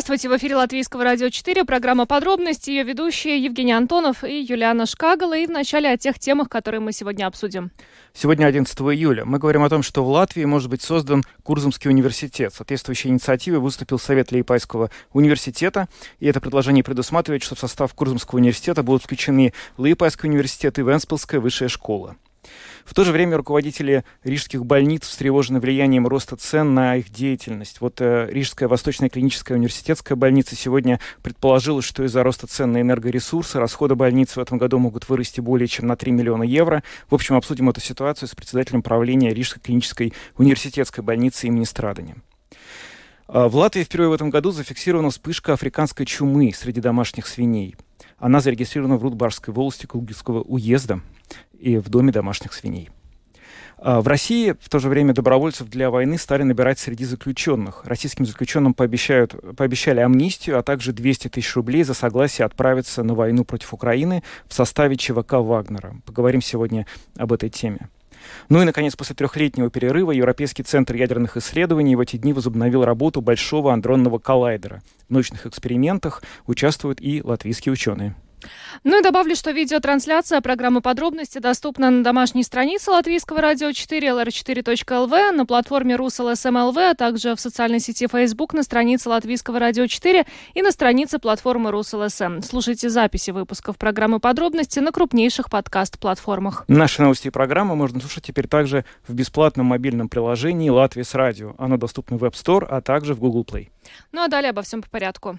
Здравствуйте, в эфире Латвийского радио 4, программа «Подробности», ее ведущие Евгений Антонов и Юлиана Шкагала. И вначале о тех темах, которые мы сегодня обсудим. Сегодня 11 июля. Мы говорим о том, что в Латвии может быть создан Курзамский университет. Соответствующей инициативой выступил Совет Лейпайского университета. И это предложение предусматривает, что в состав Курзамского университета будут включены Лейпайский университет и Венспилская высшая школа. В то же время руководители рижских больниц встревожены влиянием роста цен на их деятельность. Вот э, Рижская Восточная клиническая университетская больница сегодня предположила, что из-за роста цен на энергоресурсы расходы больницы в этом году могут вырасти более чем на 3 миллиона евро. В общем, обсудим эту ситуацию с председателем правления Рижской клинической университетской больницы имени Страдани. А, в Латвии впервые в этом году зафиксирована вспышка африканской чумы среди домашних свиней. Она зарегистрирована в Рудбарской волости Кулгинского уезда и в доме домашних свиней. А, в России в то же время добровольцев для войны стали набирать среди заключенных. Российским заключенным пообещают, пообещали амнистию, а также 200 тысяч рублей за согласие отправиться на войну против Украины в составе ЧВК «Вагнера». Поговорим сегодня об этой теме. Ну и, наконец, после трехлетнего перерыва Европейский центр ядерных исследований в эти дни возобновил работу Большого андронного коллайдера. В научных экспериментах участвуют и латвийские ученые. Ну и добавлю, что видеотрансляция программы «Подробности» доступна на домашней странице Латвийского радио 4 lr4.lv, на платформе РусЛСМЛВ, а также в социальной сети Facebook на странице Латвийского радио 4 и на странице платформы РусЛСМ. Слушайте записи выпусков программы «Подробности» на крупнейших подкаст-платформах. Наши новости и программы можно слушать теперь также в бесплатном мобильном приложении «Латвия с радио». Оно доступно в App Store, а также в Google Play. Ну а далее обо всем по порядку.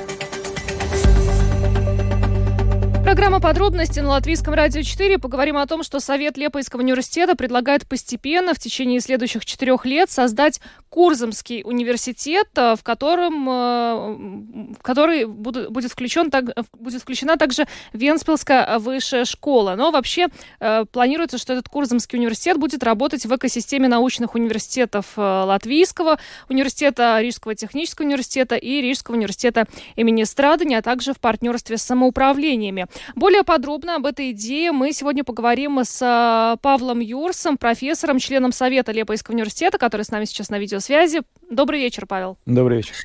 Программа «Подробности» на Латвийском радио 4. Поговорим о том, что Совет Лепойского университета предлагает постепенно в течение следующих четырех лет создать Курзамский университет, э, в котором э, в который будет, включен, так, будет включена также Венспилская высшая школа. Но вообще э, планируется, что этот Курзамский университет будет работать в экосистеме научных университетов Латвийского университета, Рижского технического университета и Рижского университета имени Страдани, а также в партнерстве с самоуправлениями. Более подробно об этой идее мы сегодня поговорим с э, Павлом Юрсом, профессором, членом Совета Лепойского университета, который с нами сейчас на видеосвязи. Добрый вечер, Павел. Добрый вечер.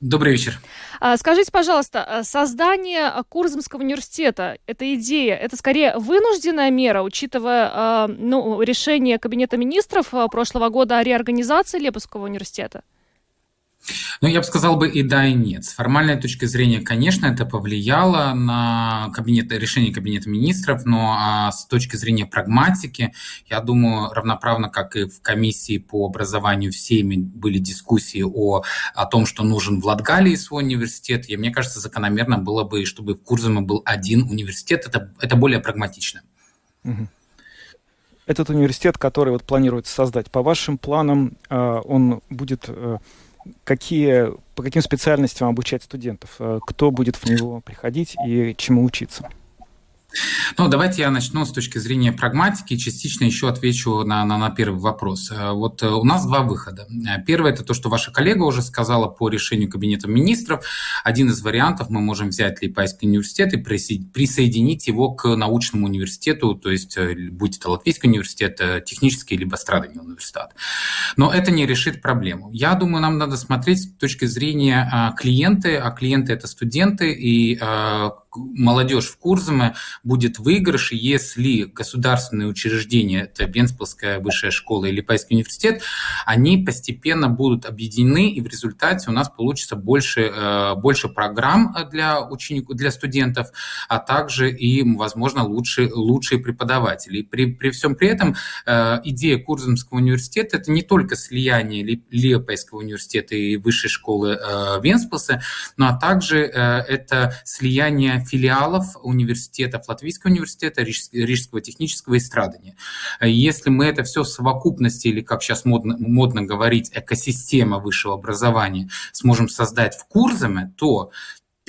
Добрый вечер. А, скажите, пожалуйста, э, создание Курзамского университета, эта идея, это скорее вынужденная мера, учитывая э, ну, решение Кабинета министров прошлого года о реорганизации Лепойского университета? Ну, я бы сказал бы и да, и нет. С формальной точки зрения, конечно, это повлияло на кабинет, решение Кабинета министров, но а с точки зрения прагматики, я думаю, равноправно, как и в комиссии по образованию всеми были дискуссии о, о том, что нужен в Латгалии свой университет, и мне кажется, закономерно было бы, чтобы в Курзаме был один университет, это, это более прагматично. Этот университет, который вот планируется создать, по вашим планам, а, он будет э, какие, по каким специальностям обучать студентов, э, кто будет в него приходить и чему учиться? Ну, давайте я начну с точки зрения прагматики и частично еще отвечу на, на, на первый вопрос. Э, вот э, у нас два выхода. Э, первый – это то, что ваша коллега уже сказала по решению Кабинета министров. Один из вариантов – мы можем взять Липайский университет и присоединить его к научному университету, то есть будь это Латвийский университет, технический, либо Страдани университет. Но это не решит проблему. Я думаю, нам надо смотреть с точки зрения клиенты, а клиенты – это студенты, и молодежь в Курзаме будет в выигрыше, если государственные учреждения, это Венспилская высшая школа и Липайский университет, они постепенно будут объединены, и в результате у нас получится больше, э, больше программ для учеников, для студентов, а также и, возможно, лучше, лучшие преподаватели. И при, при всем при этом э, идея Курзамского университета – это не только слияние Липайского университета и высшей школы э, Венспилса, но а также это слияние филиалов университетов Латвийского университета, Рижского технического эстрадания. Если мы это все в совокупности, или как сейчас модно, модно говорить, экосистема высшего образования сможем создать в Курзаме, то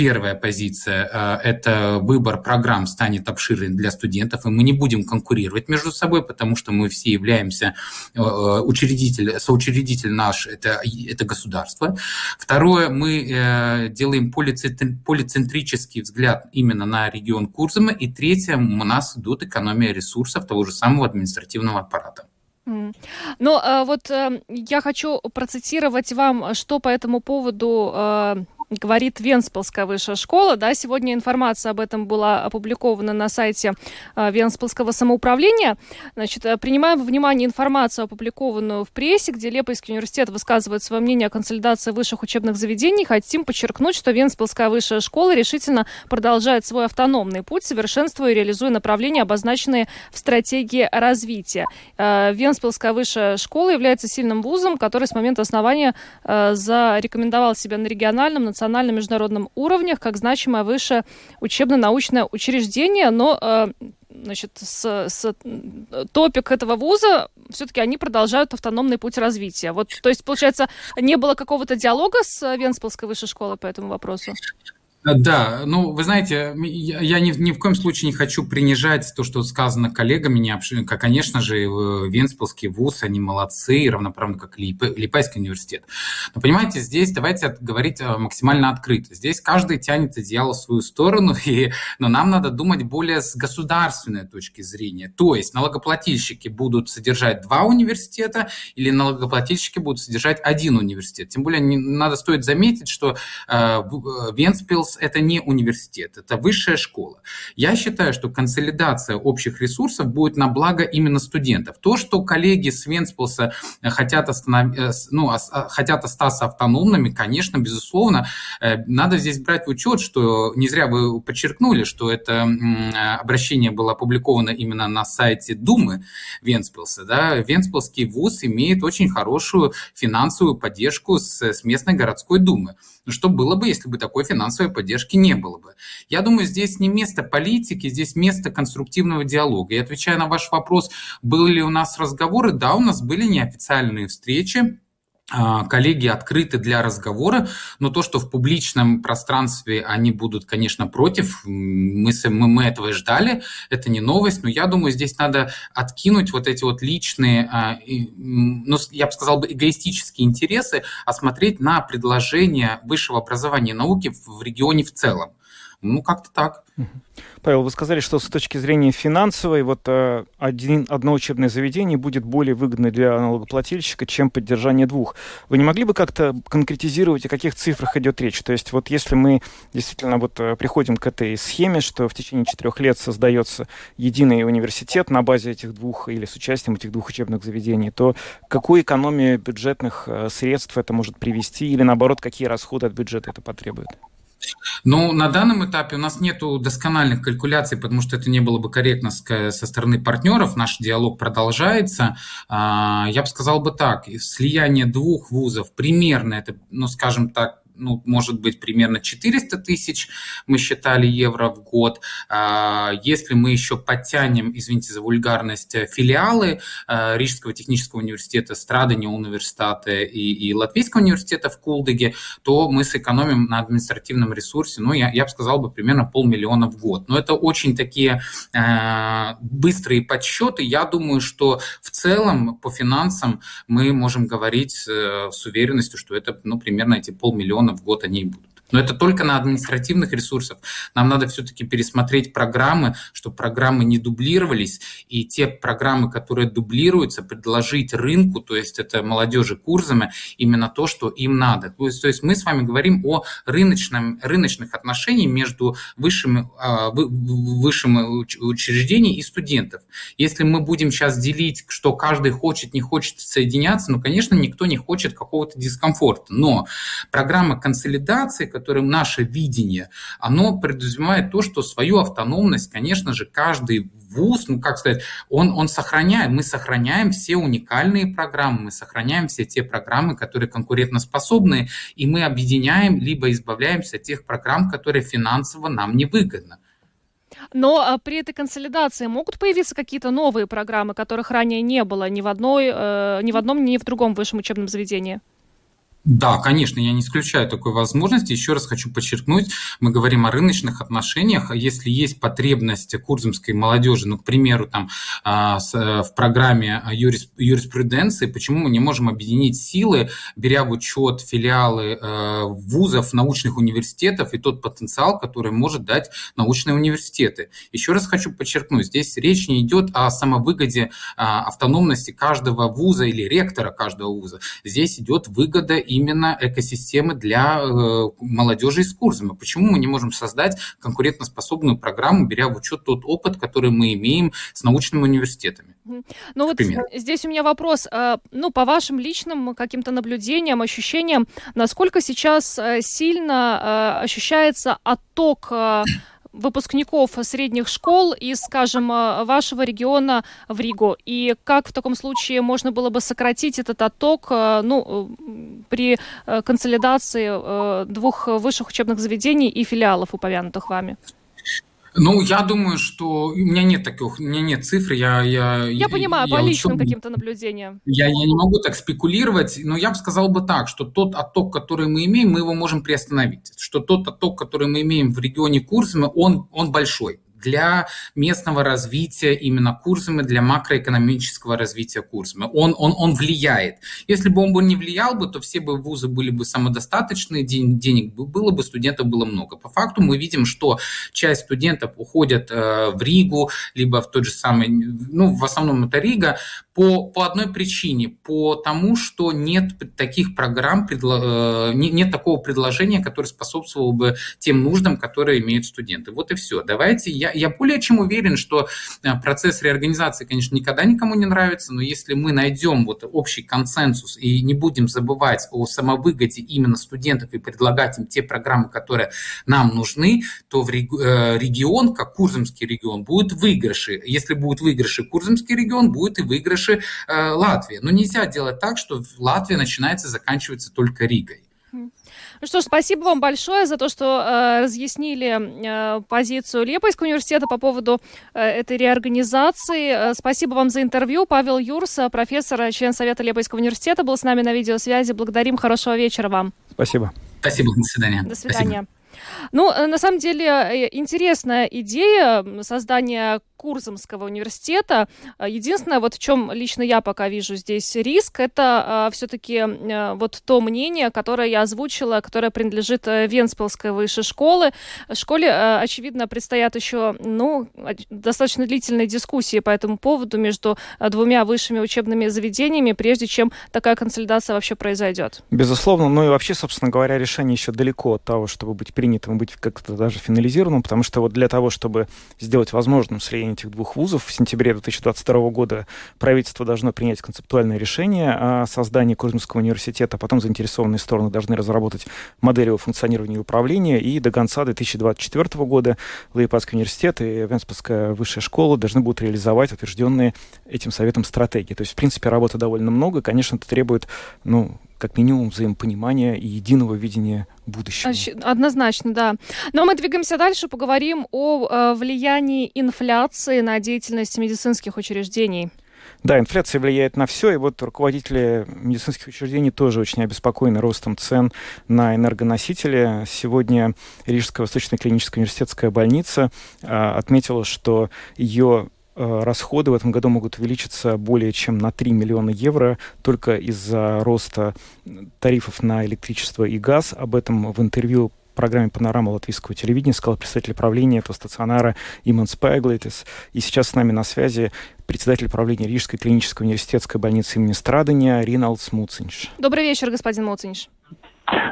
Первая позиция – это выбор программ станет обширен для студентов, и мы не будем конкурировать между собой, потому что мы все являемся учредитель, соучредитель наш – это, это государство. Второе, мы делаем полицентрический взгляд именно на регион Курзама. И третье, у нас идут экономия ресурсов того же самого административного аппарата. Но вот э, я хочу процитировать вам, что по этому поводу э, говорит Венспилская высшая школа. Да, сегодня информация об этом была опубликована на сайте э, Венспилского самоуправления. Значит, э, принимаем во внимание информацию, опубликованную в прессе, где Лепойский университет высказывает свое мнение о консолидации высших учебных заведений. Хотим подчеркнуть, что Венспилская высшая школа решительно продолжает свой автономный путь, совершенствуя и реализуя направления, обозначенные в стратегии развития. Э, Венспилская высшая школа является сильным вузом, который с момента основания зарекомендовал себя на региональном, национальном национальном международном уровнях как значимое высшее учебно-научное учреждение, но э, значит, с, с топик этого вуза все-таки они продолжают автономный путь развития. Вот, то есть, получается, не было какого-то диалога с Венспилской высшей школой по этому вопросу? Э, да, ну, вы знаете, я ни, ни в коем случае не хочу принижать то, что сказано коллегами. Не Конечно же, Венспилский вуз, они молодцы, равноправно как Лип, Липайский университет. Но понимаете, здесь давайте говорить э, максимально открыто. Здесь каждый тянет одеяло в свою сторону, и, но нам надо думать более с государственной точки зрения. То есть налогоплательщики будут содержать два университета или налогоплательщики будут содержать один университет. Тем более не, надо стоит заметить, что э, э Венспилс ВУЗ – это не университет, это высшая школа. Я считаю, что консолидация общих ресурсов будет на благо именно студентов. То, что коллеги с Венспилса хотят, останов... Э, ну, хотят остаться автономными, конечно, безусловно, э, надо здесь брать в учет, что не зря вы подчеркнули, что это обращение было опубликовано именно на сайте Думы Венспилса. Да? Венспилский вуз имеет очень хорошую финансовую поддержку с, с местной городской думы. Ну, что было бы, если бы такой финансовой поддержки не было бы? Я думаю, здесь не место политики, здесь место конструктивного диалога. И отвечая на ваш вопрос, были ли у нас разговоры, да, у нас были неофициальные встречи, коллеги открыты для разговора, но то, что в публичном пространстве они будут, конечно, против, мы, мы, мы этого и ждали, это не новость, но я думаю, здесь надо откинуть вот эти вот личные, а, ну, я бы сказал бы, эгоистические интересы, а смотреть на предложения высшего образования и науки в регионе в целом. Ну, как-то так. Павел, вы сказали, что с точки зрения финансовой, вот э, один, одно учебное заведение будет более выгодно для налогоплательщика, чем поддержание двух. Вы не могли бы как-то конкретизировать, о каких цифрах идет речь? То есть вот если мы действительно вот э, приходим к этой схеме, что в течение четырех лет создается единый университет на базе этих двух или с участием этих двух учебных заведений, то какую экономию бюджетных э, средств это может привести или наоборот, какие расходы от бюджета это потребует? Ну, на данном этапе у нас нет доскональных калькуляций, потому что это не было бы корректно со стороны партнеров. Наш диалог продолжается. А, я бы сказал бы так, слияние двух вузов примерно, это, ну, скажем так, ну, может быть, примерно 400 тысяч, мы считали, евро в год. А, если мы еще подтянем, извините за вульгарность, филиалы а, Рижского технического университета, Страдания университета и, и Латвийского университета в Кулдыге, то мы сэкономим на административном ресурсе, ну, я, я бы сказал, бы примерно полмиллиона в год. Но это очень такие э, быстрые подсчеты. Я думаю, что в целом по финансам мы можем говорить э, с уверенностью, что это ну, примерно эти полмиллиона миллиона в год они и будут. Но это только на административных ресурсах. Нам надо все-таки пересмотреть программы, чтобы программы не дублировались, и те программы, которые дублируются, предложить рынку, то есть это молодежи курсами, именно то, что им надо. То есть, то есть мы с вами говорим о рыночном, рыночных отношениях между высшими, а, высшими учреждениями и студентов. Если мы будем сейчас делить, что каждый хочет, не хочет соединяться, ну, конечно, никто не хочет какого-то дискомфорта. Но программа консолидации, которым наше видение, оно подразумевает то, что свою автономность, конечно же, каждый вуз, ну как сказать, он, он сохраняет, мы сохраняем все уникальные программы, мы сохраняем все те программы, которые конкурентоспособны, и мы объединяем, либо избавляемся от тех программ, которые финансово нам невыгодны. Но а, при этой консолидации могут появиться какие-то новые программы, которых ранее не было ни в, одной, э, ни в одном, ни в другом высшем учебном заведении? Да, конечно, я не исключаю такой возможности. Еще раз хочу подчеркнуть, мы говорим о рыночных отношениях. Если есть потребность курзамской молодежи, ну, к примеру, там, а, в программе юриспруденции, почему мы не можем объединить силы, беря в учет филиалы э, вузов, научных университетов и тот потенциал, который может дать научные университеты. Еще раз хочу подчеркнуть, здесь речь не идет о самовыгоде а, автономности каждого вуза или ректора каждого вуза. Здесь идет выгода именно экосистемы для э, молодежи из Курзама. Почему мы не можем создать конкурентоспособную программу, беря в учет тот опыт, который мы имеем с научными университетами? Ну вот здесь у меня вопрос. А, ну, по вашим личным каким-то наблюдениям, ощущениям, насколько сейчас э, сильно э, ощущается отток выпускников средних школ из, скажем, э, вашего региона в Ригу? И как в таком случае можно было бы сократить этот отток э, ну, э, при консолидации двух высших учебных заведений и филиалов, упомянутых вами? Ну, я думаю, что у меня нет таких, у меня нет цифр, я... Я, я понимаю, я по личным каким-то наблюдениям. Я, я не могу так спекулировать, но я бы сказал бы так, что тот отток, который мы имеем, мы его можем приостановить. Что тот отток, который мы имеем в регионе Курсами, он, он большой для местного развития именно курсами, для макроэкономического развития курсами. Он, он, он влияет. Если бы он бы не влиял бы, то все бы вузы были бы самодостаточные, ден, денег было бы, студентов было много. По факту мы видим, что часть студентов уходят э, в Ригу, либо в тот же самый, ну, в основном это Рига, по, по одной причине, по тому, что нет таких программ, предло, э, нет такого предложения, которое способствовало бы тем нуждам, которые имеют студенты. Вот и все. Давайте, я, я более чем уверен, что э, процесс реорганизации, конечно, никогда никому не нравится, но если мы найдем вот общий консенсус и не будем забывать о самовыгоде именно студентов и предлагать им те программы, которые нам нужны, то в э, регион, как Курзамский регион, будет выигрыши. Если будет выигрыши Курзамский регион, будет и выигрыш выигрыши э, Латвии. Но нельзя делать так, что Латвия начинается и заканчивается только Ригой. Ну что ж, спасибо вам большое за то, что э, разъяснили э, позицию Лепойского университета по поводу э, этой реорганизации. Э, спасибо вам за интервью. Павел Юрс, профессор, член Совета Лепойского университета, был с нами на видеосвязи. Благодарим. Хорошего вечера вам. Спасибо. Спасибо. До свидания. До свидания. Спасибо. Ну, э, на самом деле, э, интересная идея создания Курзамского университета. А, единственное, вот в чем лично я пока вижу здесь риск, это э, все-таки э, вот то мнение, которое я озвучила, которое принадлежит э, Венспилской высшей школы. Школе, э, очевидно, предстоят еще, ну, достаточно длительные дискуссии по этому поводу между э, двумя высшими учебными заведениями, прежде чем такая консолидация вообще произойдет. Безусловно, ну и вообще, собственно говоря, решение еще далеко от того, чтобы быть принятым, быть как-то даже финализированным, потому что вот для того, чтобы сделать возможным слияние этих двух вузов. В сентябре 2022 года правительство должно принять концептуальное решение о создании Курзамского университета, а потом заинтересованные стороны должны разработать модель его функционирования и управления, и до конца 2024 года Лаипадский университет и Венспасская высшая школа должны будут реализовать утвержденные этим советом стратегии. То есть, в принципе, работы довольно много. Конечно, это требует ну, как минимум взаимопонимания и единого видения будущего. Однозначно, да. Но мы двигаемся дальше, поговорим о э, влиянии инфляции на деятельность медицинских учреждений. Да, инфляция влияет на все, и вот руководители медицинских учреждений тоже очень обеспокоены ростом цен на энергоносители. Сегодня Рижская Восточная клиническая университетская больница а, отметила, что ее Э, расходы в этом году могут увеличиться более чем на 3 миллиона евро только из-за роста тарифов на электричество и газ. Об этом в интервью программе «Панорама латвийского телевидения» сказал представитель правления этого стационара Иман Спайглейтес. И сейчас с нами на связи председатель правления Рижской клинической университетской больницы имени Страдания Риналдс Муцинш. Добрый вечер, господин Муцинш.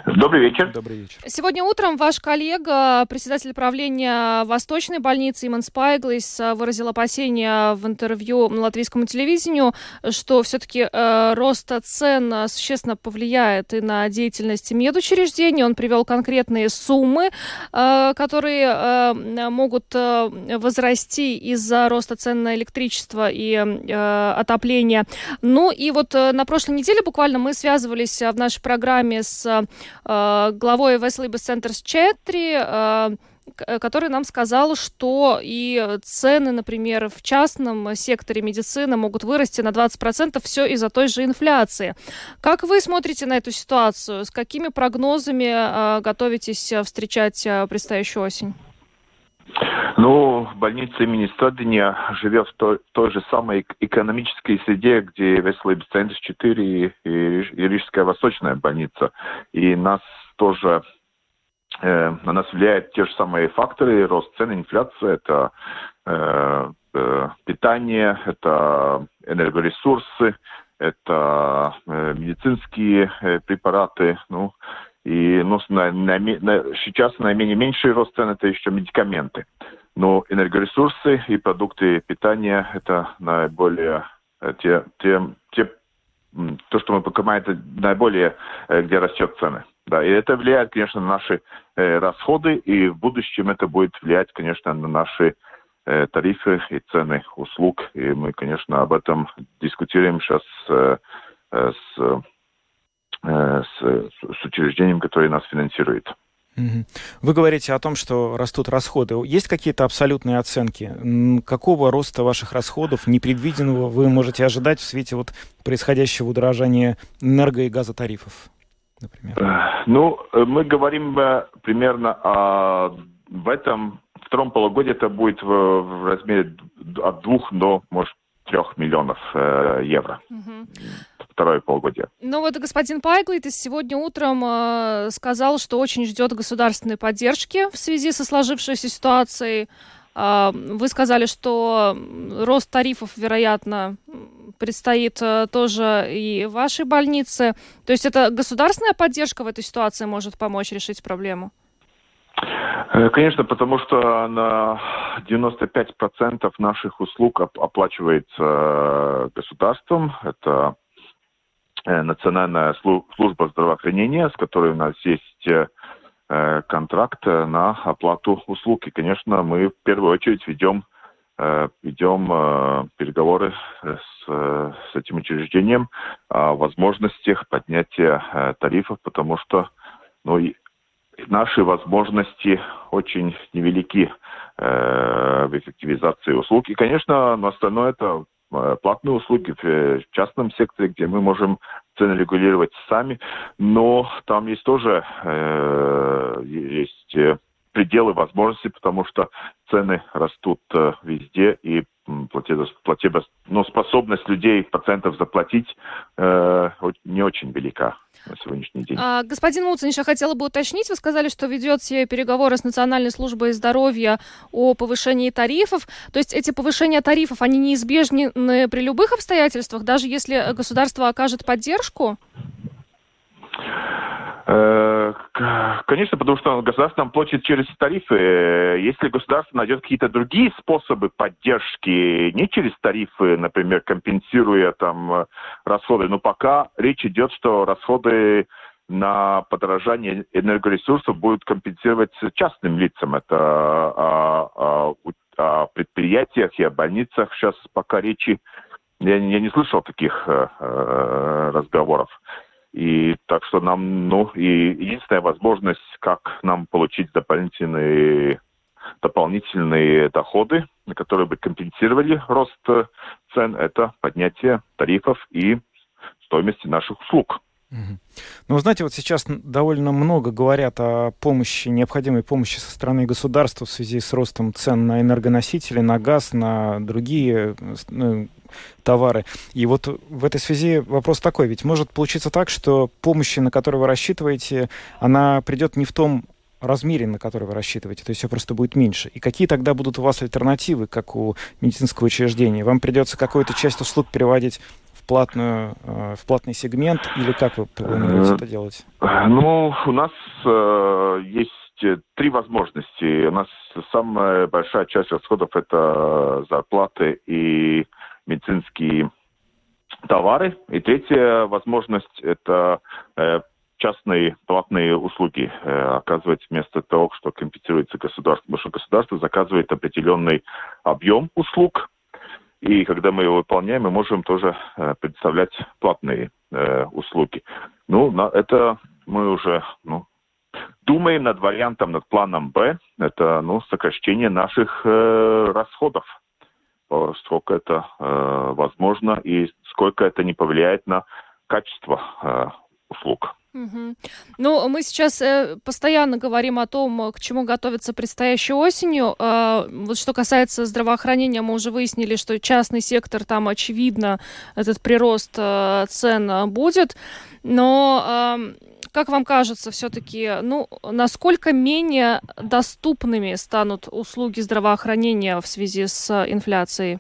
Добрый вечер. Добрый вечер. Сегодня утром ваш коллега, председатель правления Восточной больницы Иман Спайглис, выразил опасения в интервью латвийскому телевидению, что все-таки э, рост цен существенно повлияет и на деятельность медучреждений. Он привел конкретные суммы, э, которые э, могут э, возрасти из-за роста цен на электричество и э, отопление. Ну и вот э, на прошлой неделе буквально мы связывались в нашей программе с Э, главой Веселības Centers 4 который нам сказал, что и цены, например, в частном секторе медицины могут вырасти на 20% все из-за той же инфляции. Как вы смотрите на эту ситуацию? С какими прогнозами готовитесь встречать предстоящую осень? Ну, больница имени Стодиня живет в той, той же самой экономической среде, где Веселый Центр 4 и, и, и Рижская Восточная больница. И нас тоже э, на нас влияют те же самые факторы, рост цен, инфляция, это э, э, питание, это энергоресурсы, это э, медицинские э, препараты, ну, и ну, на, на, на, сейчас наименее меньший рост цен это еще медикаменты. Но энергоресурсы и продукты питания это наиболее э, те, те, те то, что мы покупаем, это наиболее, э, где растет цены. Да, и это влияет, конечно, на наши э, расходы, и в будущем это будет влиять, конечно, на наши э, тарифы и цены услуг. И мы, конечно, об этом дискутируем сейчас э, э, с с, с учреждением, которое нас финансирует. Вы говорите о том, что растут расходы. Есть какие-то абсолютные оценки? Какого роста ваших расходов непредвиденного вы можете ожидать в свете вот происходящего удорожания энерго- и газотарифов, например? Э, ну, э, мы говорим примерно о в этом втором полугодии это будет в, в размере от двух до, может, трех миллионов э, евро. Угу второе полугодие. Ну вот господин Пайглитис сегодня утром э, сказал, что очень ждет государственной поддержки в связи со сложившейся ситуацией. Э, вы сказали, что рост тарифов, вероятно, предстоит э, тоже и вашей больнице. То есть это государственная поддержка в этой ситуации может помочь решить проблему? Э, конечно, потому что на 95% наших услуг оплачивается э, государством. Это Национальная служба здравоохранения, с которой у нас есть э, э, контракт на оплату услуг. И, конечно, мы в первую очередь ведем, ведем переговоры с, с этим учреждением о возможностях поднятия тарифов, потому что ну, наши возможности очень невелики в эффективизации услуг. И, конечно, но остальное это Э, платные услуги в частном секторе, где мы можем цены регулировать сами, но там есть тоже э, есть э, пределы возможностей, потому что цены растут э, везде, и платежеспособность но способность людей процентов заплатить э, не очень велика на сегодняшний день. А, господин Муциниш, я хотела бы уточнить, вы сказали, что ведете переговоры с Национальной службой здоровья о повышении тарифов. То есть эти повышения тарифов, они неизбежны при любых обстоятельствах, даже если государство окажет поддержку? Э, конечно, потому что государство нам платит через тарифы. Если государство найдет какие-то другие способы поддержки, не через тарифы, например, компенсируя там расходы, но пока речь идет, что расходы на подорожание энергоресурсов будут компенсировать частным лицам. Это о, о, о предприятиях и о больницах сейчас пока речи я, я не слышал таких э, э разговоров. И так что нам, ну, и единственная возможность, как нам получить дополнительные дополнительные доходы, которые бы компенсировали рост цен, это поднятие тарифов и стоимости наших услуг. Ну, знаете, вот сейчас довольно много говорят о помощи, необходимой помощи со стороны государства в связи с ростом цен на энергоносители, на газ, на другие ну, товары. И вот в этой связи вопрос такой, ведь может получиться так, что помощи, на которую вы рассчитываете, она придет не в том размере, на который вы рассчитываете, то есть все просто будет меньше. И какие тогда будут у вас альтернативы, как у медицинского учреждения? Вам придется какую-то часть услуг переводить платную, э, в платный сегмент, или как вы планируете это делать? Ну, у нас э, есть три возможности. У нас самая большая часть расходов это зарплаты и медицинские товары. И третья возможность – это э, частные платные услуги э, оказывать вместо того, что компенсируется государство. Потому что государство заказывает определенный объем услуг, и когда мы его выполняем, мы можем тоже э, предоставлять платные услуги. Ну, на это мы уже ну, думаем над вариантом, над планом Б. Это ну, сокращение наших э, расходов. Сколько это э, возможно и сколько это не повлияет на качество э, услуг. Угу. Ну, мы сейчас э, постоянно говорим о том, к чему готовиться предстоящей осенью. Э, вот что касается здравоохранения, мы уже выяснили, что частный сектор там, очевидно, этот прирост э, цен будет. Но э, как вам кажется, все-таки, ну, насколько менее доступными станут услуги здравоохранения в связи с инфляцией?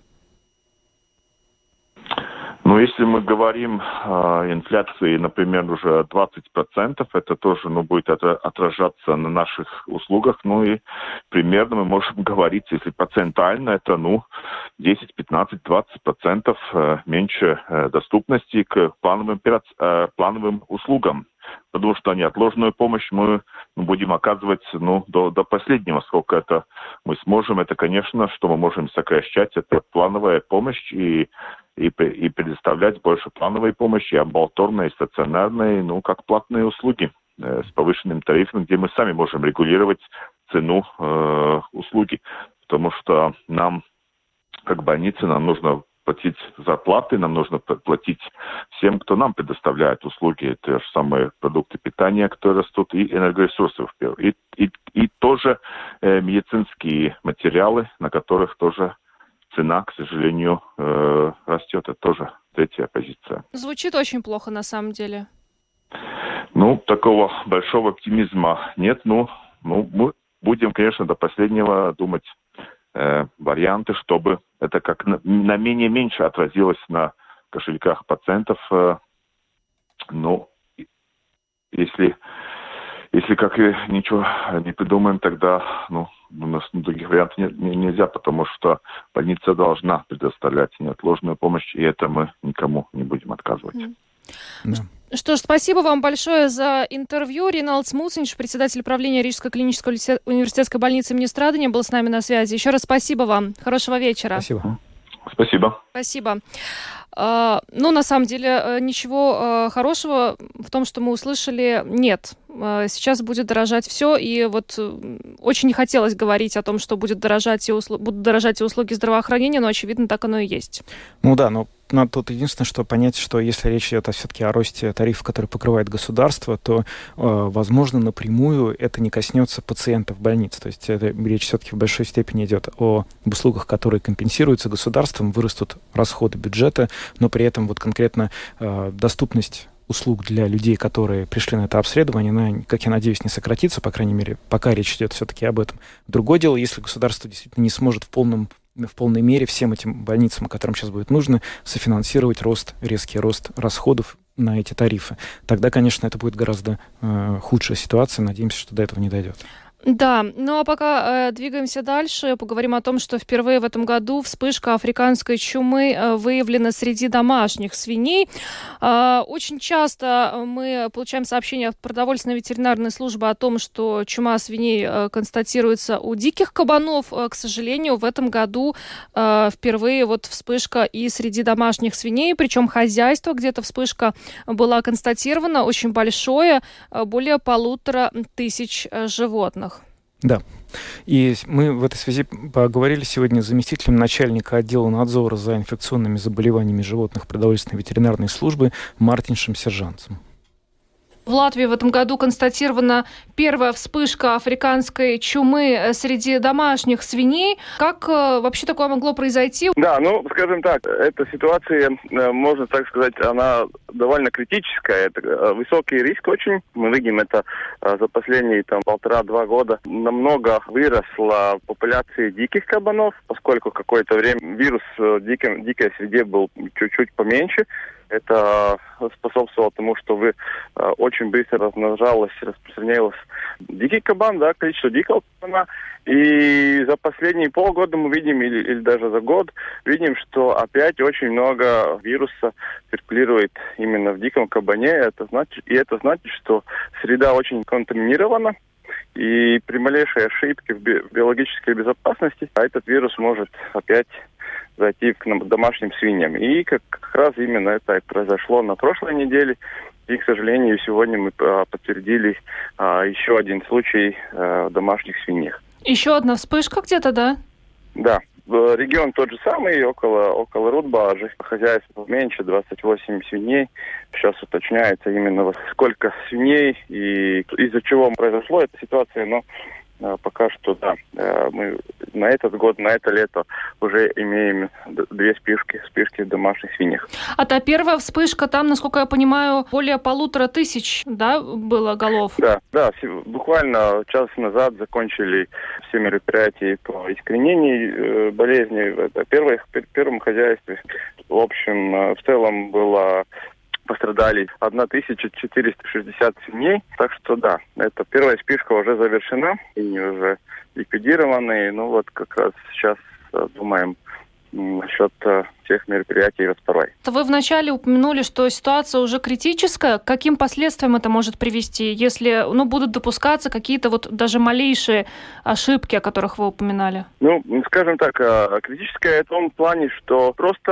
Ну, если мы говорим о инфляции, например, уже 20%, это тоже ну, будет отражаться на наших услугах. Ну и примерно мы можем говорить, если процентально, это ну, 10, 15, 20% меньше э, доступности к плановым, э, плановым услугам потому что неотложную помощь мы будем оказывать ну, до, до последнего, сколько это мы сможем. Это, конечно, что мы можем сокращать, это плановая помощь и, и, и предоставлять больше плановой помощи, амбулаторной, стационарной, ну, как платные услуги э, с повышенным тарифом, где мы сами можем регулировать цену э, услуги. Потому что нам, как больнице, нам нужно платить зарплаты, нам нужно платить всем, кто нам предоставляет услуги, те же самые продукты питания, которые растут, и энергоресурсы, и, и, и тоже э, медицинские материалы, на которых тоже цена, к сожалению, э, растет. Это тоже третья позиция. Звучит очень плохо на самом деле. Ну, такого большого оптимизма нет. Ну, ну мы будем, конечно, до последнего думать э, варианты, чтобы это как на, на менее меньше отразилось на кошельках пациентов. Э, ну, если, если как и ничего не придумаем, тогда ну, у нас других вариантов не, не, нельзя, потому что больница должна предоставлять неотложную помощь, и это мы никому не будем отказывать. Mm. Да. Что ж, спасибо вам большое за интервью. Риналд Смуцинч, председатель правления Рижской клинической университетской больницы имени Страдания, был с нами на связи. Еще раз спасибо вам. Хорошего вечера. Спасибо. Спасибо. Спасибо. Uh, ну, на самом деле, э, ничего uh, хорошего в том, что мы услышали, нет. Uh, сейчас будет дорожать все, и вот э, очень не хотелось говорить о том, что будет дорожать и услу... будут дорожать и услуги здравоохранения, но, очевидно, так оно и есть. Ну да, но надо тут единственное, что понять, что если речь идет все-таки о росте тарифа, который покрывает государство, то, э, возможно, напрямую это не коснется пациентов больниц. То есть это, речь все-таки в большой степени идет о услугах, которые компенсируются государством, вырастут расходы бюджета, но при этом вот конкретно э, доступность услуг для людей, которые пришли на это обследование, она, как я надеюсь, не сократится, по крайней мере, пока речь идет все-таки об этом. Другое дело, если государство действительно не сможет в полном в полной мере всем этим больницам, которым сейчас будет нужно, софинансировать рост, резкий рост расходов на эти тарифы. Тогда, конечно, это будет гораздо э, худшая ситуация. Надеемся, что до этого не дойдет. Да, ну а пока э, двигаемся дальше, поговорим о том, что впервые в этом году вспышка африканской чумы э, выявлена среди домашних свиней. Э, очень часто мы получаем сообщения от продовольственной ветеринарной службы о том, что чума свиней э, констатируется у диких кабанов. Э, к сожалению, в этом году э, впервые вот вспышка и среди домашних свиней, причем хозяйство где-то вспышка была констатирована очень большое, э, более полутора тысяч э, животных. Да. И мы в этой связи поговорили сегодня с заместителем начальника отдела надзора за инфекционными заболеваниями животных продовольственной ветеринарной службы Мартиншем Сержантцем. В Латвии в этом году констатирована первая вспышка африканской чумы э, среди домашних свиней. Как э, вообще такое могло произойти? Да, ну, скажем так, эта ситуация, э, можно так сказать, она довольно критическая. Это высокий риск очень. Мы видим это за последние там полтора-два года. Намного выросла популяция диких кабанов, поскольку какое-то время вирус в дикой среде был чуть-чуть поменьше. Это способствовало тому, что вы э, очень быстро размножалось, распространялось дикий кабан, да, количество дикого кабана. И за последние полгода мы видим, или, или даже за год, видим, что опять очень много вируса циркулирует именно в диком кабане. Это значит, и это значит, что среда очень контаминирована, и при малейшей ошибке в биологической безопасности этот вирус может опять зайти к домашним свиньям. И как, раз именно это и произошло на прошлой неделе. И, к сожалению, сегодня мы подтвердили еще один случай домашних свиней. Еще одна вспышка где-то, да? Да, регион тот же самый, около, около Рудбажи. Хозяйство меньше, 28 свиней. Сейчас уточняется именно сколько свиней и из-за чего произошло эта ситуация, но Э, пока что, да, э, мы на этот год, на это лето уже имеем две спишки, спишки домашних свиньих. А та первая вспышка, там, насколько я понимаю, более полутора тысяч, да, было голов? Да, да, буквально час назад закончили все мероприятия по искоренению э, болезни. Это первое, в первом хозяйстве. В общем, в целом было пострадали 1460 семей. Так что да, это первая спишка уже завершена, и уже ликвидированы. Ну вот как раз сейчас э, думаем насчет э, всех мероприятий во второй. Вы вначале упомянули, что ситуация уже критическая. К каким последствиям это может привести, если ну, будут допускаться какие-то вот даже малейшие ошибки, о которых вы упоминали? Ну, скажем так, э, критическая в том плане, что просто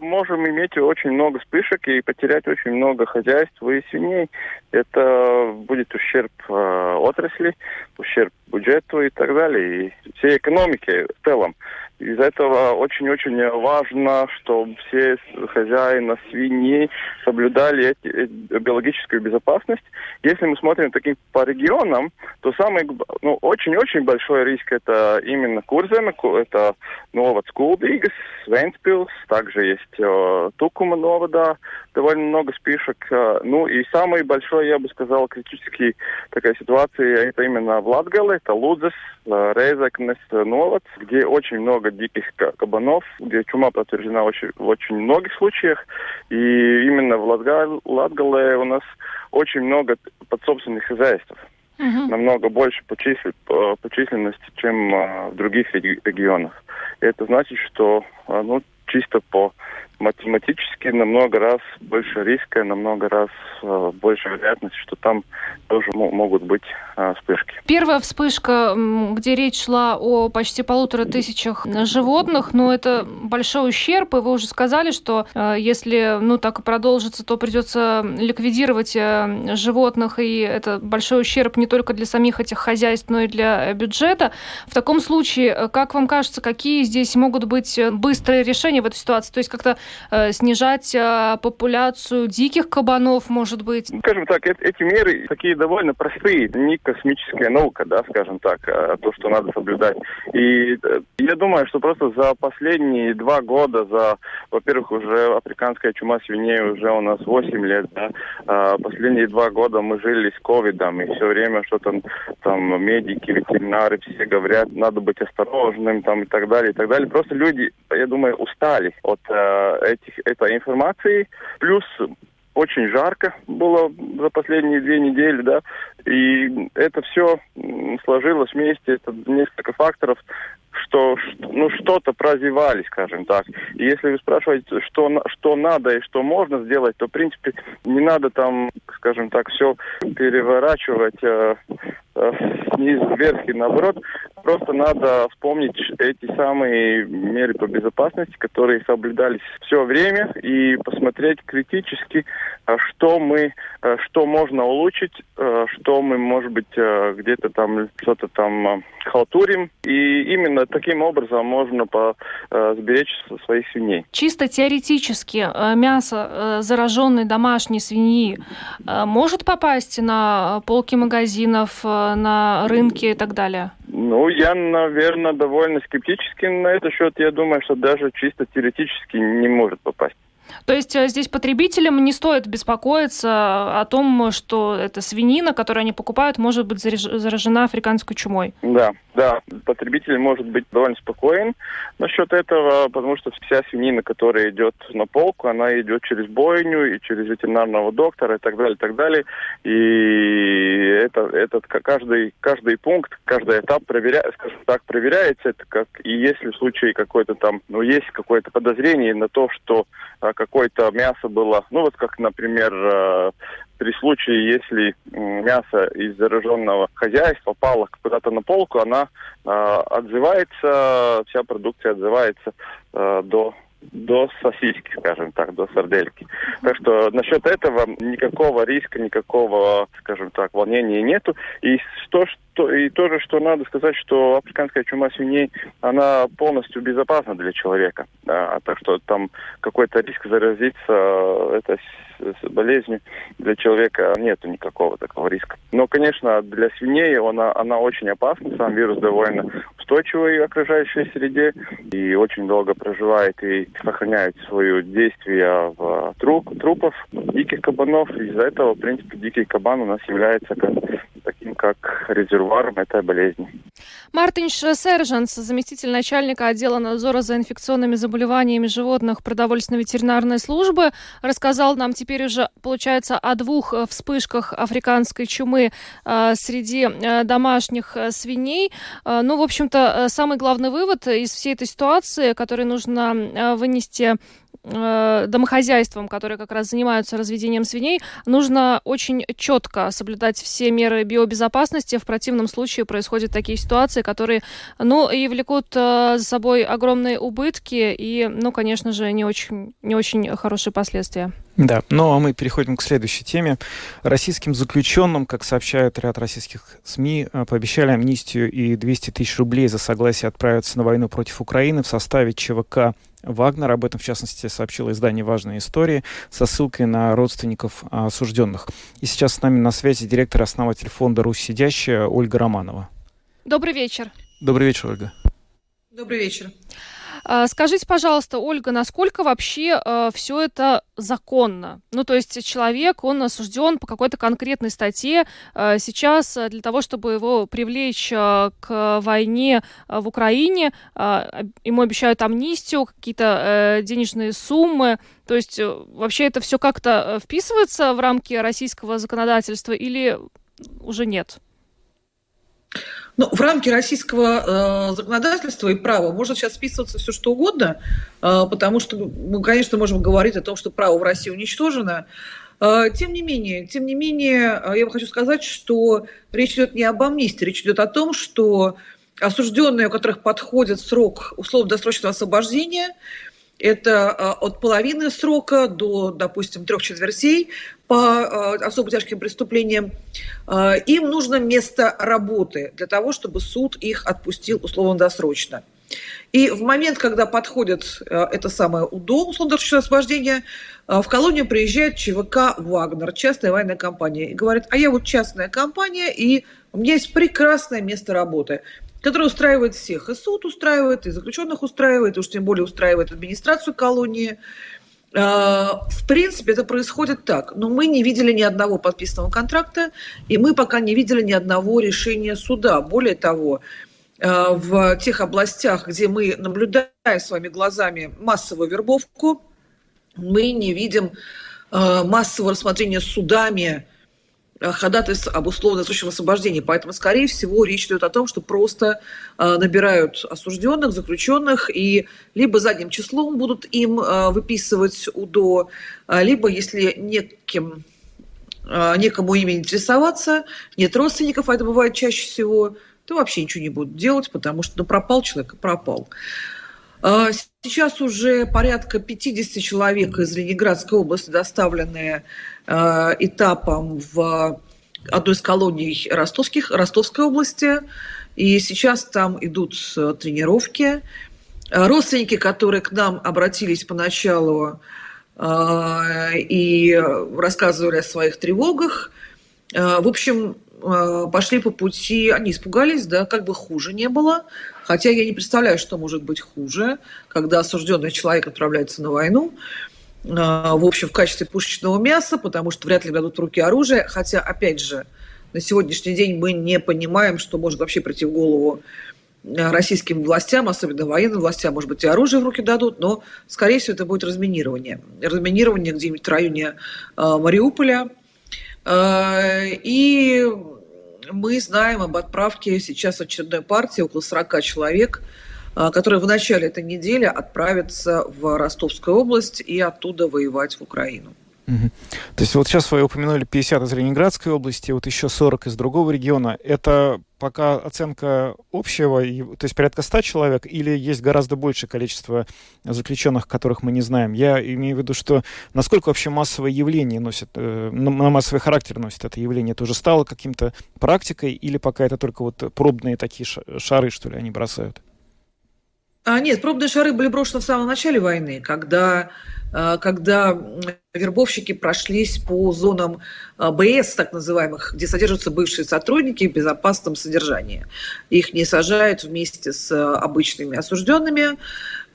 можем иметь очень много вспышек и потерять очень много хозяйств и свиней. Это будет ущерб э, отрасли, ущерб бюджету и так далее, и всей экономике в целом. Из этого очень-очень важно, чтобы все хозяины свиней соблюдали эти, э, биологическую безопасность. Если мы смотрим таким по регионам, то самый, ну, очень-очень большой риск это именно Курземе, это novads Kuldīgas, Ventspils, также есть э, Tukuma novadā, довольно много вспышек. Э, ну и самый большой, я бы сказал, критический такая ситуация, это именно в это Ludzes, э, Rēzeknes novads, где очень много много диких кабанов, где чума подтверждена очень, в очень многих случаях. И именно в Латгале у нас очень много подсобственных хозяйств. Угу. Намного больше по, чисел, по, по численности, чем а, в других регионах. И это значит, что а, ну, чисто по математически намного раз больше риска, намного раз э, больше вероятность, что там тоже могут быть э, вспышки. Первая вспышка, где речь шла о почти полутора тысячах животных, но это большой ущерб, и вы уже сказали, что э, если ну так и продолжится, то придется ликвидировать э, животных, и это большой ущерб не только для самих этих хозяйств, но и для бюджета. В таком случае, э, как вам кажется, какие здесь могут быть э, быстрые решения в этой ситуации? То есть как-то снижать э, популяцию диких кабанов, может быть? Скажем так, эти меры такие довольно простые, не космическая наука, да, скажем так, а то, что надо соблюдать. И э, я думаю, что просто за последние два года, за, во-первых, уже африканская чума свиней уже у нас 8 лет, да, а последние два года мы жили с ковидом, и все время что-то там медики, ветеринары все говорят, надо быть осторожным, там и так далее, и так далее. Просто люди, я думаю, устали от э, этих, этой информации. Плюс очень жарко было за последние две недели, да, и это все сложилось вместе, это несколько факторов, что ну что-то прозевали, скажем так. И если вы спрашиваете, что что надо и что можно сделать, то в принципе не надо там, скажем так, все переворачивать э, снизу вверх и наоборот. Просто надо вспомнить эти самые меры по безопасности, которые соблюдались все время, и посмотреть критически, э, что мы, э, что можно улучшить, э, что мы, может быть, где-то там что-то там халтурим. И именно таким образом можно сберечь своих свиней. Чисто теоретически мясо зараженной домашней свиньи может попасть на полки магазинов, на рынки и так далее? Ну, я, наверное, довольно скептически на этот счет. Я думаю, что даже чисто теоретически не может попасть. То есть э, здесь потребителям не стоит беспокоиться о том, что эта свинина, которую они покупают, может быть заражена африканской чумой. Да, да, потребитель может быть довольно спокоен насчет этого, потому что вся свинина, которая идет на полку, она идет через бойню и через ветеринарного доктора и так далее, и так далее. И это, этот каждый, каждый пункт, каждый этап проверяется, скажем так, проверяется. Это как и если в случае какой-то там, ну, есть какое-то подозрение на то, что а, какое-то мясо было, ну, вот как, например, а, при случае, если мясо из зараженного хозяйства попало куда-то на полку, она э, отзывается, вся продукция отзывается э, до до сосиски, скажем так, до сардельки. Так что насчет этого никакого риска, никакого, скажем так, волнения нету. И то, что, и тоже, что надо сказать, что африканская чума свиней, она полностью безопасна для человека. Да, так что там какой-то риск заразиться этой болезнью для человека нету никакого такого риска. Но, конечно, для свиней она, она очень опасна. Сам вирус довольно устойчивый в окружающей среде и очень долго проживает и сохраняет свое действие в труп, трупов диких кабанов. Из-за этого, в принципе, дикий кабан у нас является таким как резервуаром этой болезни. Мартин Сержанс, заместитель начальника отдела надзора за инфекционными заболеваниями животных продовольственной ветеринарной службы, рассказал нам теперь уже, получается, о двух вспышках африканской чумы э, среди э, домашних э, свиней. Э, ну, в общем-то, самый главный вывод из всей этой ситуации, который нужно э, вынести Э, домохозяйствам, которые как раз занимаются разведением свиней, нужно очень четко соблюдать все меры биобезопасности. В противном случае происходят такие ситуации, которые, ну, и влекут э, за собой огромные убытки и, ну, конечно же, не очень, не очень хорошие последствия. Да, ну а мы переходим к следующей теме. Российским заключенным, как сообщают ряд российских СМИ, э, пообещали амнистию и 200 тысяч рублей за согласие отправиться на войну против Украины в составе ЧВК Вагнер. Об этом, в частности, сообщило издание «Важные истории» со ссылкой на родственников осужденных. И сейчас с нами на связи директор и основатель фонда «Русь сидящая» Ольга Романова. Добрый вечер. Добрый вечер, Ольга. Добрый вечер. А, скажите, пожалуйста, Ольга, насколько вообще э, а, все это законно? Ну, то есть человек, он осужден по какой-то конкретной статье. Э, сейчас для того, чтобы его привлечь э, к войне э, в Украине, э, ему обещают амнистию, какие-то э, денежные суммы. То есть э, вообще это все как-то вписывается в рамки российского законодательства или уже нет? Ну, в рамки российского э, законодательства и права можно сейчас списываться все что угодно, э, потому что мы, конечно, можем говорить о том, что право в России уничтожено. Э, тем не менее, тем не менее, э, я вам хочу сказать, что речь идет не об амнистии, речь идет о том, что осужденные, у которых подходит срок условно-досрочного освобождения, это а, от половины срока до, допустим, трех четвертей по а, особо тяжким преступлениям. А, им нужно место работы для того, чтобы суд их отпустил условно-досрочно. И в момент, когда подходит это самое УДО, условно-досрочное освобождение, в колонию приезжает ЧВК «Вагнер», частная военная компания, и говорит, а я вот частная компания, и у меня есть прекрасное место работы который устраивает всех. И суд устраивает, и заключенных устраивает, и уж тем более устраивает администрацию колонии. А, в принципе, это происходит так. Но мы не видели ни одного подписанного контракта, и мы пока не видели ни одного решения суда. Более того, а, в тех областях, где мы наблюдаем своими глазами массовую вербовку, мы не видим а, массового рассмотрения судами ходатайств об условно-досрочном освобождении. Поэтому, скорее всего, речь идет о том, что просто э, набирают осужденных, заключенных, и либо задним числом будут им э, выписывать УДО, либо, если неким, некому ими интересоваться, нет родственников, а это бывает чаще всего, то вообще ничего не будут делать, потому что ну, пропал человек пропал. Сейчас уже порядка 50 человек из Ленинградской области доставлены Э, этапом в одной из колоний Ростовских, Ростовской области. И сейчас там идут тренировки. Э, родственники, которые к нам обратились поначалу э, и рассказывали о своих тревогах, в общем, пошли по пути, они испугались, да, как бы хуже не было. Хотя я не представляю, что может быть хуже, когда осужденный человек отправляется на войну. А, в общем, в качестве пушечного мяса, потому что вряд ли дадут в руки оружие. Хотя, опять же, на сегодняшний день мы не понимаем, что может вообще прийти в голову а, российским властям, особенно военным властям, может быть, и оружие в руки дадут, но, скорее всего, это будет разминирование. Разминирование где-нибудь в районе э, Мариуполя. И мы знаем об отправке сейчас очередной партии, около 40 человек, а, которые в начале этой недели отправятся в Ростовскую область и оттуда воевать в Украину. То есть вот сейчас вы упомянули 50 из Ленинградской области, вот еще 40 из другого региона. Это пока оценка общего, то есть порядка 100 человек, или есть гораздо большее количество заключенных, которых мы не знаем? Я имею в виду, что насколько вообще массовое явление носит, э, на массовый характер носит это явление? Это уже стало каким-то практикой, или пока это только вот пробные такие шары, что ли, они бросают? А, нет, пробные шары были брошены в самом начале войны, когда Э, когда вербовщики прошлись по зонам э, БС, так называемых, где содержатся бывшие сотрудники в безопасном содержании. Их не сажают вместе с э, обычными осужденными.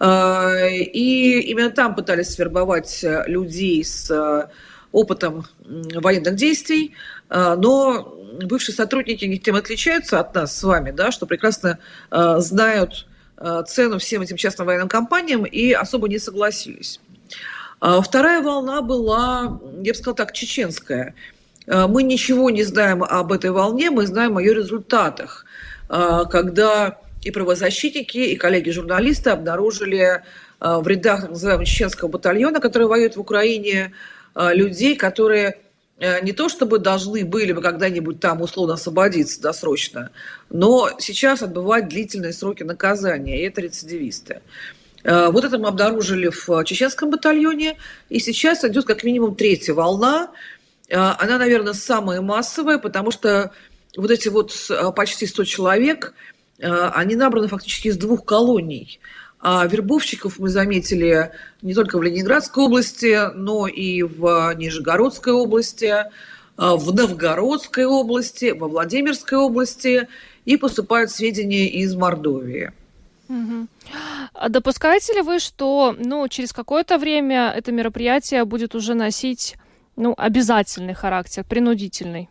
И именно там пытались вербовать людей с опытом военных действий, но бывшие сотрудники тем отличаются от нас с вами, да, что прекрасно знают цену всем этим частным военным компаниям и особо не согласились. А вторая волна была, я бы сказала так, чеченская. А, мы ничего не знаем об этой волне, мы знаем о ее результатах. А, когда и правозащитники, и коллеги-журналисты обнаружили в рядах так называемого чеченского батальона, который воюет в Украине, людей, которые не то чтобы должны были бы когда-нибудь там условно освободиться досрочно, но сейчас отбывать длительные сроки наказания, и это рецидивисты. Э, вот это мы обнаружили в э, чеченском батальоне, и сейчас идет как минимум третья волна. Э, она, наверное, самая массовая, потому что вот эти вот почти 100 человек, они набраны фактически из двух колоний. А вербовщиков мы заметили не только в Ленинградской области, но и в Нижегородской области, в Новгородской области, во Владимирской области, и поступают сведения из Мордовии. А допускаете ли вы, что ну, через какое-то время это мероприятие будет уже носить ну, обязательный характер, принудительный?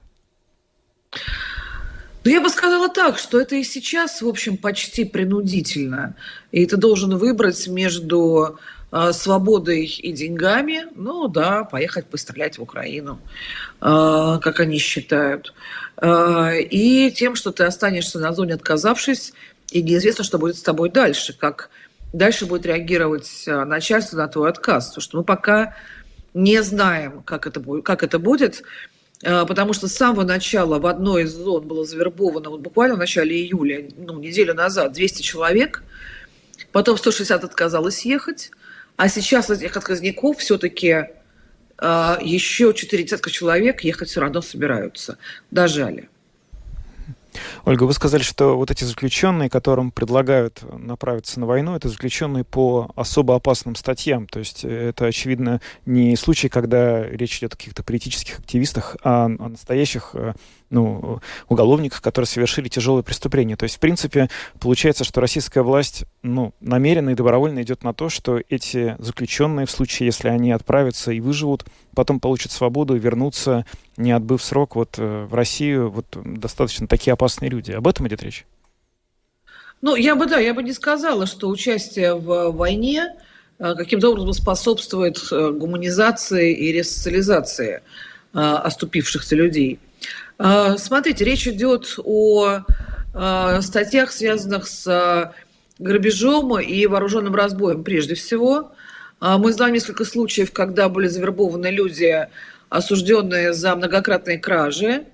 Ну, я бы сказала так, что это и сейчас, в общем, почти принудительно. И ты должен выбрать между э, свободой и деньгами, ну да, поехать пострелять в Украину, э, как они считают, э, и тем, что ты останешься на зоне, отказавшись и неизвестно, что будет с тобой дальше, как дальше будет реагировать начальство на твой отказ. Потому что мы пока не знаем, как это будет, как это будет потому что с самого начала в одной из зон было завербовано, вот буквально в начале июля, ну, неделю назад, 200 человек, потом 160 отказалось ехать, а сейчас этих отказников все-таки э, еще 4 десятка человек ехать все равно собираются. Дожали. Ольга, вы сказали, что вот эти заключенные, которым предлагают направиться на войну, это заключенные по особо опасным статьям. То есть это, очевидно, не случай, когда речь идет о каких-то политических активистах, а о настоящих э, ну, уголовниках, которые совершили тяжелые преступления. То есть, в принципе, получается, что российская власть ну, намеренно и добровольно идет на то, что эти заключенные, в случае, если они отправятся и выживут, потом получат свободу и вернутся, не отбыв срок вот, э, в Россию, вот достаточно такие опасные люди. Об этом идет речь? Ну, я бы, да, я бы не сказала, что участие в войне э, каким-то образом способствует э, гуманизации и ресоциализации оступившихся людей. А, смотрите, речь идет о а, статьях, связанных с а, грабежом и вооруженным разбоем прежде всего. Мы знаем несколько случаев, когда были завербованы люди, осужденные за многократные кражи.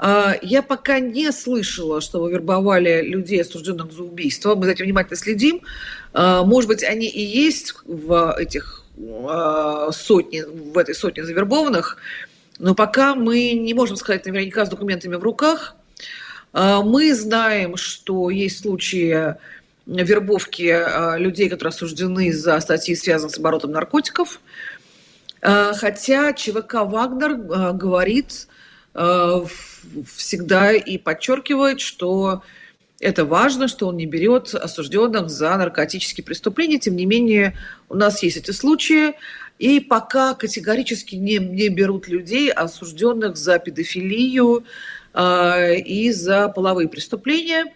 Я пока не слышала, что вы вербовали людей, осужденных за убийство. Мы за этим внимательно следим. Может быть, они и есть в этих сотне, в этой сотне завербованных, но пока мы не можем сказать наверняка с документами в руках. А, мы знаем, что есть случаи вербовки а, людей, которые осуждены за статьи, связанные с оборотом наркотиков. А, хотя ЧВК «Вагнер» говорит всегда и подчеркивает, что это важно, что он не берет осужденных за наркотические преступления. Тем не менее, у нас есть эти случаи. И пока категорически не, не берут людей, осужденных за педофилию э, и за половые преступления,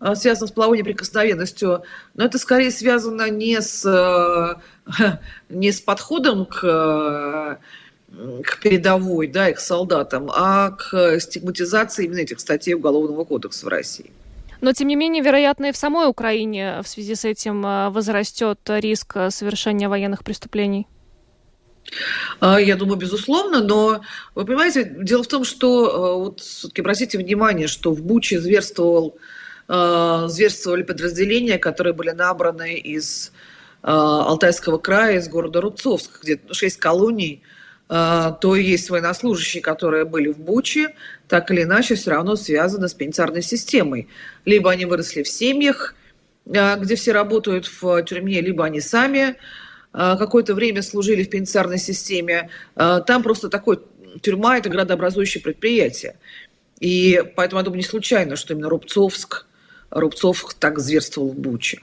э, связанные с половой неприкосновенностью. Но это скорее связано не с, э, не с подходом к, к передовой, да, и к солдатам, а к стигматизации именно этих статей Уголовного кодекса в России. Но, тем не менее, вероятно, и в самой Украине в связи с этим возрастет риск совершения военных преступлений. А, я думаю, безусловно, но вы понимаете, дело в том, что вот все-таки обратите внимание, что в Буче зверствовал, зверствовали подразделения, которые были набраны из Алтайского края, из города Рубцовск, где шесть колоний, то есть военнослужащие, которые были в Буче, так или иначе все равно связаны с пенитенциарной системой. Либо они выросли в семьях, где все работают в тюрьме, либо они сами Э, какое-то время служили в пенитенциарной системе. Там просто такой тюрьма – это градообразующее предприятие. И поэтому, я думаю, не случайно, что именно Рубцовск, Рубцовск так зверствовал в Буче.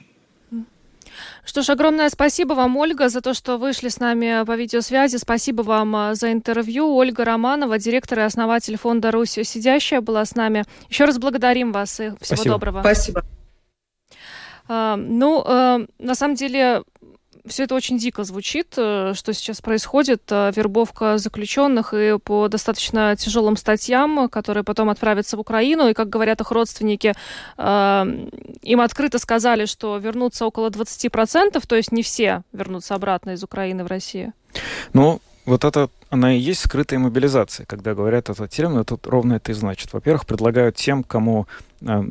Что ж, огромное спасибо вам, Ольга, за то, что вышли с нами по видеосвязи. Спасибо вам э, за интервью. Ольга Романова, директор и основатель фонда «Русь сидящая» была с нами. Еще раз благодарим вас и всего спасибо. доброго. Спасибо. А, ну, а, на самом деле, все это очень дико звучит, э, что сейчас происходит. Э, вербовка заключенных и по достаточно тяжелым статьям, которые потом отправятся в Украину. И, как говорят их родственники, э, им открыто сказали, что вернутся около 20%, то есть не все вернутся обратно из Украины в Россию. Ну, вот это она и есть скрытая мобилизация. Когда говорят этот термин, это ровно это и значит. Во-первых, предлагают тем, кому, э,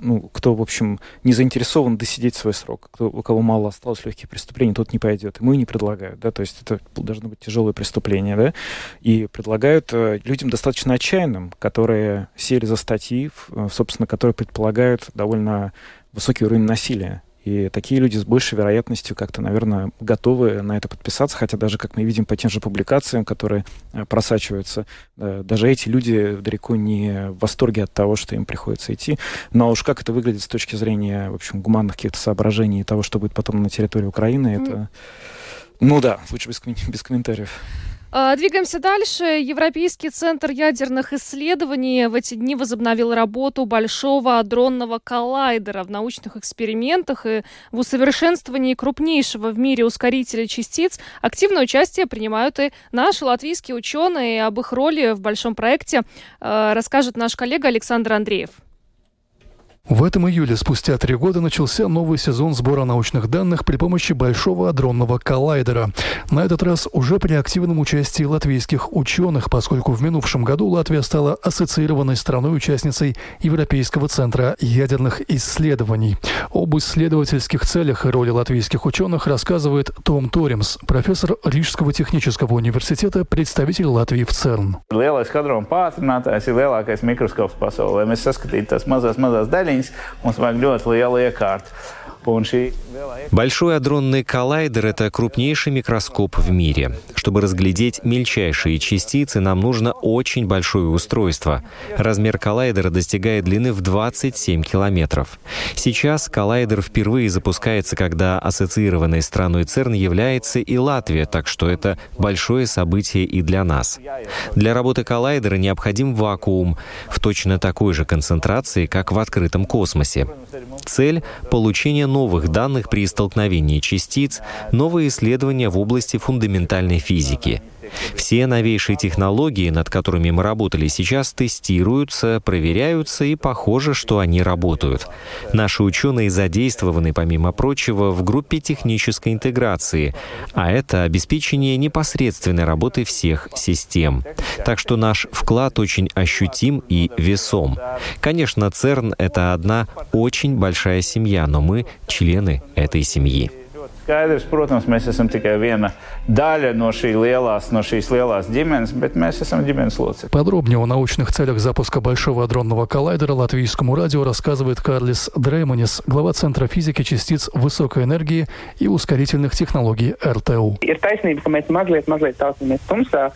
ну, кто, в общем, не заинтересован досидеть свой срок, кто, у кого мало осталось легких преступлений, тот не пойдет. Ему и не предлагают, да, то есть это должно быть тяжелое преступление, да, и предлагают э, людям достаточно отчаянным, которые сели за статьи, собственно, которые предполагают довольно высокий уровень насилия и такие люди с большей вероятностью как-то, наверное, готовы на это подписаться, хотя даже, как мы видим по тем же публикациям, которые э, просачиваются, э, даже эти люди далеко не в восторге от того, что им приходится идти. Но уж как это выглядит с точки зрения, в общем, гуманных каких-то соображений и того, что будет потом на территории Украины, это... Ну да, лучше без, без комментариев. А, двигаемся дальше. Европейский центр ядерных исследований в эти дни возобновил работу большого адронного коллайдера в научных экспериментах и в усовершенствовании крупнейшего в мире ускорителя частиц. Активное участие принимают и наши латвийские ученые. Об их роли в большом проекте а, расскажет наш коллега Александр Андреев. В этом июле, спустя три года, начался новый сезон сбора научных данных при помощи Большого адронного коллайдера. На этот раз уже при активном участии латвийских ученых, поскольку в минувшем году Латвия стала ассоциированной страной-участницей Европейского центра ядерных исследований. Об исследовательских целях и роли латвийских ученых рассказывает Том Торимс, профессор Рижского технического университета, представитель Латвии в ЦЕРН. Lielais hadrona pātrinātājs ir lielākais mikroskops pasaulē. Mēs saskatītu tās mazās, mazās daļiņas, daļiņas, mums vajag ļoti lielu iekārtu. Большой адронный коллайдер – это крупнейший микроскоп в мире. Чтобы разглядеть мельчайшие частицы, нам нужно очень большое устройство. Размер коллайдера достигает длины в 27 километров. Сейчас коллайдер впервые запускается, когда ассоциированной страной ЦЕРН является и Латвия, так что это большое событие и для нас. Для работы коллайдера необходим вакуум в точно такой же концентрации, как в открытом космосе. Цель – получение новых данных при столкновении частиц, новые исследования в области фундаментальной физики. Все новейшие технологии, над которыми мы работали сейчас, тестируются, проверяются, и похоже, что они работают. Наши ученые задействованы, помимо прочего, в группе технической интеграции, а это обеспечение непосредственной работы всех систем. Так что наш вклад очень ощутим и весом. Конечно, ЦЕРН — это одна очень большая семья, но мы — члены этой семьи. Skaidrs, protams, mēs esam tikai viena daļа no, šī lielās, no šīs lielās ģimenes, bet mēs esam ģimenes лоцик. Подробнее о научных целях запуска Большого адронного коллайдера латвийскому радио рассказывает Карлис Дрейманис, глава Центра физики частиц высокой энергии и ускорительных технологий РТУ. Ir taisnība, ka mēs mazliet, mazliet taucamies tumsā,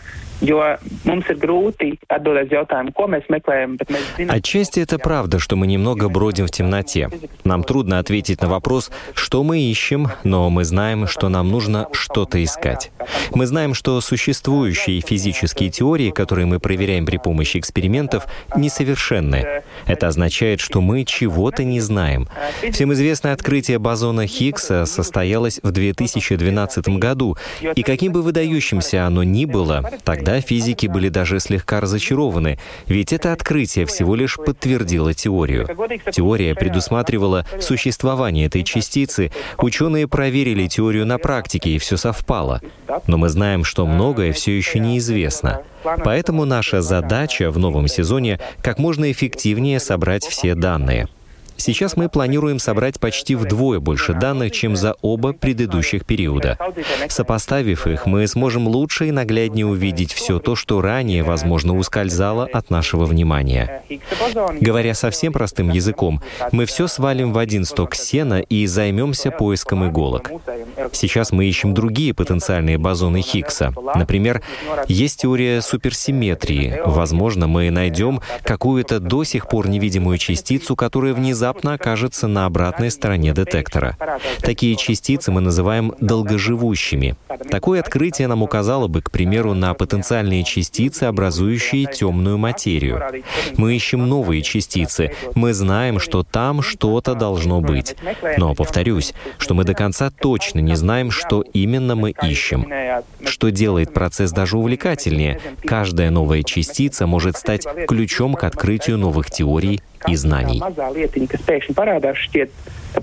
Отчасти это правда, что мы немного бродим в темноте. Нам трудно ответить на вопрос, что мы ищем, но мы знаем, что нам нужно что-то искать. Мы знаем, что существующие физические теории, которые мы проверяем при помощи экспериментов, несовершенны. Это означает, что мы чего-то не знаем. Всем известное открытие бозона Хиггса состоялось в 2012 году, и каким бы выдающимся оно ни было, тогда Тогда физики были даже слегка разочарованы, ведь это открытие всего лишь подтвердило теорию. Теория предусматривала существование этой частицы, ученые проверили теорию на практике, и все совпало. Но мы знаем, что многое все еще неизвестно. Поэтому наша задача в новом сезоне как можно эффективнее собрать все данные. Сейчас мы планируем собрать почти вдвое больше данных, чем за оба предыдущих периода. Сопоставив их, мы сможем лучше и нагляднее увидеть все то, что ранее, возможно, ускользало от нашего внимания. Говоря совсем простым языком, мы все свалим в один сток сена и займемся поиском иголок. Сейчас мы ищем другие потенциальные бозоны Хиггса. Например, есть теория суперсимметрии. Возможно, мы найдем какую-то до сих пор невидимую частицу, которая внезапно внезапно окажется на обратной стороне детектора. Такие частицы мы называем долгоживущими. Такое открытие нам указало бы, к примеру, на потенциальные частицы, образующие темную материю. Мы ищем новые частицы. Мы знаем, что там что-то должно быть. Но, повторюсь, что мы до конца точно не знаем, что именно мы ищем. Что делает процесс даже увлекательнее. Каждая новая частица может стать ключом к открытию новых теорий и знаний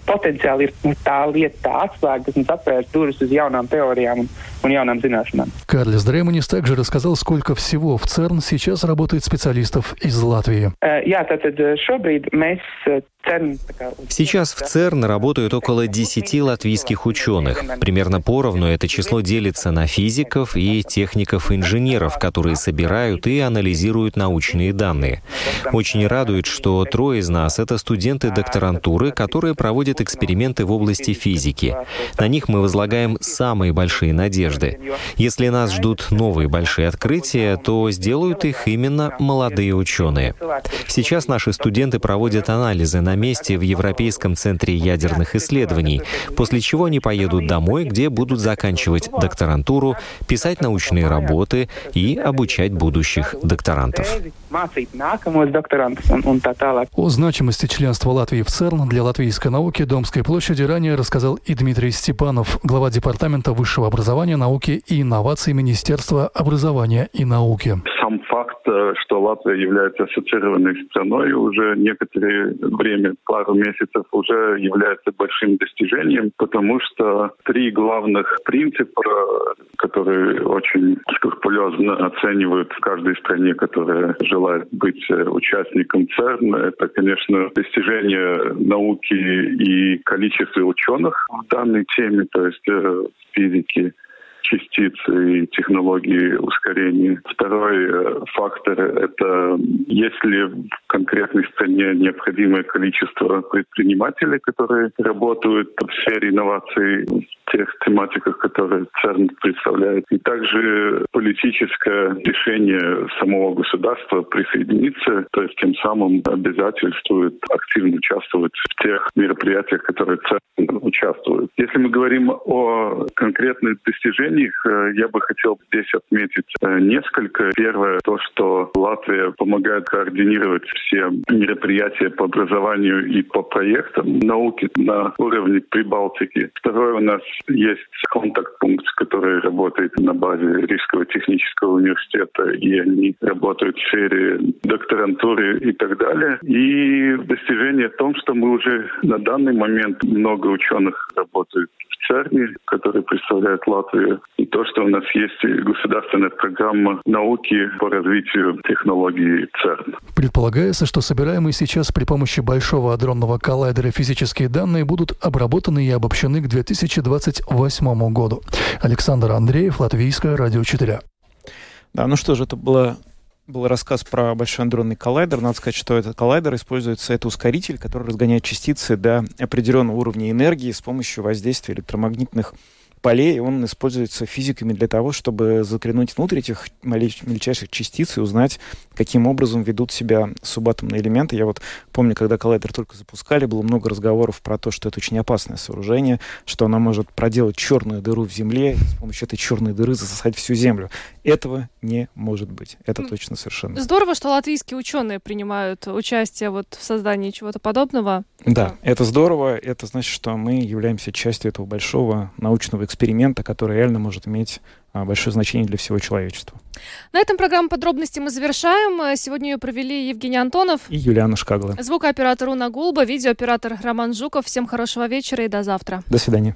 potenciāli ir tā lieta, tā atslēga, kas mums atvērs durvis uz jaunām teorijām un, un jaunām zināšanām. Карлис Дрейманис также рассказал, сколько всего в ЦЕРН сейчас работает специалистов из Латвии. Jā, tātad šobrīd mēs Сейчас в ЦЕРН работают около 10 латвийских ученых. Примерно поровну это число делится на физиков и техников-инженеров, которые собирают и анализируют научные данные. Очень радует, что трое из нас — это студенты докторантуры, которые проводят эксперименты в области физики. На них мы возлагаем самые большие надежды. Если нас ждут новые большие открытия, то сделают их именно молодые ученые. Сейчас наши студенты проводят анализы на месте в Европейском центре ядерных исследований, после чего они поедут домой, где будут заканчивать докторантуру, писать научные работы и обучать будущих докторантов. О значимости членства Латвии в ЦЕРН для латвийской науки Домской площади ранее рассказал и Дмитрий Степанов, глава Департамента высшего образования, науки и инноваций Министерства образования и науки. Сам факт, э, что Латвия является ассоциированной страной уже некоторое время, пару месяцев, уже является большим достижением, потому что три главных принципа, которые очень скрупулезно оценивают в каждой стране, которая желает быть э, участником ЦЕРН, это, конечно, достижение науки и количество ученых в данной теме, то есть э, физики, частицы и технологии ускорения. Второй э, фактор — это если в конкретной стране необходимое количество предпринимателей, которые работают в сфере инноваций, в тех тематиках, которые ЦЕРН представляет. И также политическое решение самого государства присоединиться, то есть тем самым обязательствует активно участвовать в тех мероприятиях, которые ЦЕРН участвует. Если мы говорим о конкретных достижениях, них э, я бы хотел здесь отметить э, несколько. Первое, то, что Латвия помогает координировать все мероприятия по образованию и по проектам науки на уровне Прибалтики. Второе, у нас есть контакт-пункт, который работает на базе Рижского технического университета, и они работают в сфере докторантуры и так далее. И достижение в том, что мы уже на данный момент много ученых работают в ЦЕРНе, который представляет Латвию и то, что у нас есть государственная программа науки по развитию технологий ЦЕРН. Предполагается, что собираемые сейчас при помощи Большого адронного коллайдера физические данные будут обработаны и обобщены к 2028 году. Александр Андреев, Латвийское радио 4. Да, ну что же, это было был рассказ про большой адронный коллайдер. Надо сказать, что этот коллайдер используется, это ускоритель, который разгоняет частицы до определенного уровня энергии с помощью воздействия электромагнитных полей, он используется физиками для того, чтобы заглянуть внутрь этих мельчайших частиц и узнать, каким образом ведут себя субатомные элементы. Я вот помню, когда коллайдер только запускали, было много разговоров про то, что это очень опасное сооружение, что оно может проделать черную дыру в земле, с помощью этой черной дыры засосать всю землю. Этого не может быть. Это точно совершенно. Здорово, что латвийские ученые принимают участие вот в создании чего-то подобного. Да, это здорово. Это значит, что мы являемся частью этого большого научного эксперимента, который реально может иметь а, большое значение для всего человечества. На этом программу подробности мы завершаем. Сегодня ее провели Евгений Антонов и Юлиана Шкагла. Звукооператор Уна Гулба, видеооператор Роман Жуков. Всем хорошего вечера и до завтра. До свидания.